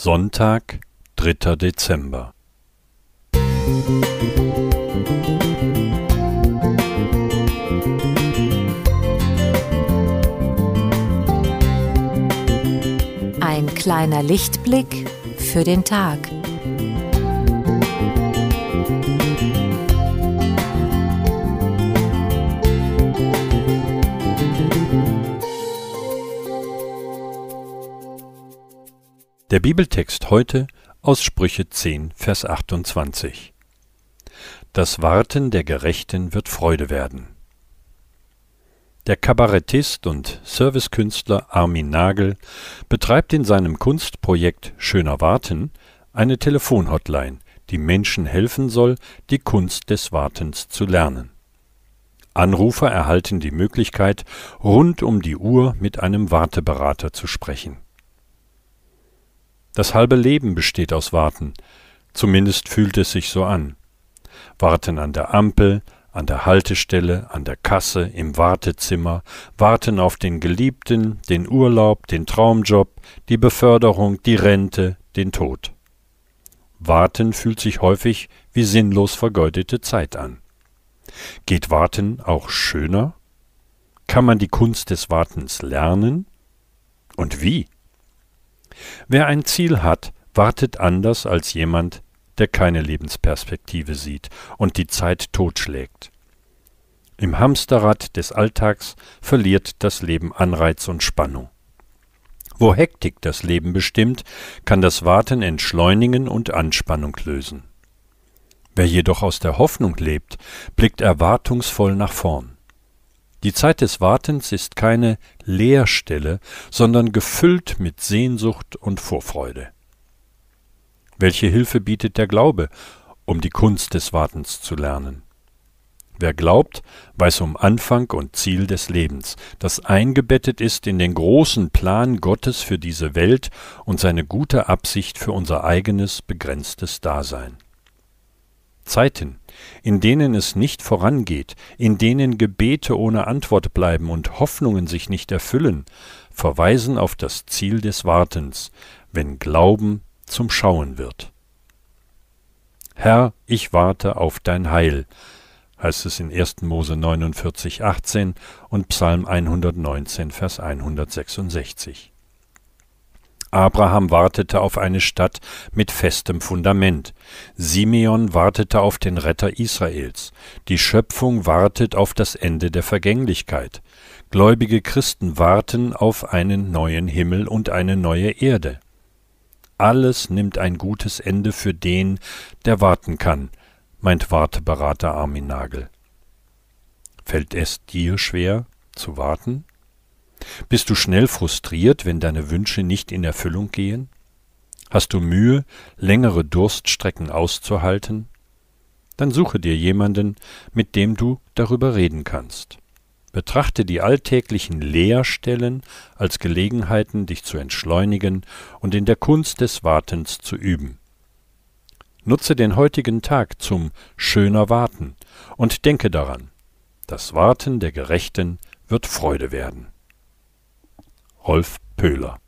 Sonntag, dritter Dezember. Ein kleiner Lichtblick für den Tag. Der Bibeltext heute aus Sprüche 10, Vers 28. Das Warten der Gerechten wird Freude werden. Der Kabarettist und Servicekünstler Armin Nagel betreibt in seinem Kunstprojekt Schöner Warten eine Telefonhotline, die Menschen helfen soll, die Kunst des Wartens zu lernen. Anrufer erhalten die Möglichkeit, rund um die Uhr mit einem Warteberater zu sprechen. Das halbe Leben besteht aus Warten, zumindest fühlt es sich so an. Warten an der Ampel, an der Haltestelle, an der Kasse, im Wartezimmer, warten auf den Geliebten, den Urlaub, den Traumjob, die Beförderung, die Rente, den Tod. Warten fühlt sich häufig wie sinnlos vergeudete Zeit an. Geht Warten auch schöner? Kann man die Kunst des Wartens lernen? Und wie? Wer ein Ziel hat, wartet anders als jemand, der keine Lebensperspektive sieht und die Zeit totschlägt. Im Hamsterrad des Alltags verliert das Leben Anreiz und Spannung. Wo Hektik das Leben bestimmt, kann das Warten entschleunigen und Anspannung lösen. Wer jedoch aus der Hoffnung lebt, blickt erwartungsvoll nach vorn. Die Zeit des Wartens ist keine Leerstelle, sondern gefüllt mit Sehnsucht und Vorfreude. Welche Hilfe bietet der Glaube, um die Kunst des Wartens zu lernen? Wer glaubt, weiß um Anfang und Ziel des Lebens, das eingebettet ist in den großen Plan Gottes für diese Welt und seine gute Absicht für unser eigenes begrenztes Dasein. Zeiten, in denen es nicht vorangeht, in denen Gebete ohne Antwort bleiben und Hoffnungen sich nicht erfüllen, verweisen auf das Ziel des Wartens, wenn Glauben zum Schauen wird. Herr, ich warte auf dein Heil, heißt es in 1. Mose 49, 18 und Psalm 119, Vers 166. Abraham wartete auf eine Stadt mit festem Fundament. Simeon wartete auf den Retter Israels. Die Schöpfung wartet auf das Ende der Vergänglichkeit. Gläubige Christen warten auf einen neuen Himmel und eine neue Erde. Alles nimmt ein gutes Ende für den, der warten kann, meint Warteberater Armin Nagel. Fällt es dir schwer zu warten? Bist du schnell frustriert, wenn deine Wünsche nicht in Erfüllung gehen? Hast du Mühe, längere Durststrecken auszuhalten? Dann suche dir jemanden, mit dem du darüber reden kannst. Betrachte die alltäglichen Leerstellen als Gelegenheiten, dich zu entschleunigen und in der Kunst des Wartens zu üben. Nutze den heutigen Tag zum schöner Warten und denke daran, das Warten der Gerechten wird Freude werden. Rolf Pöhler.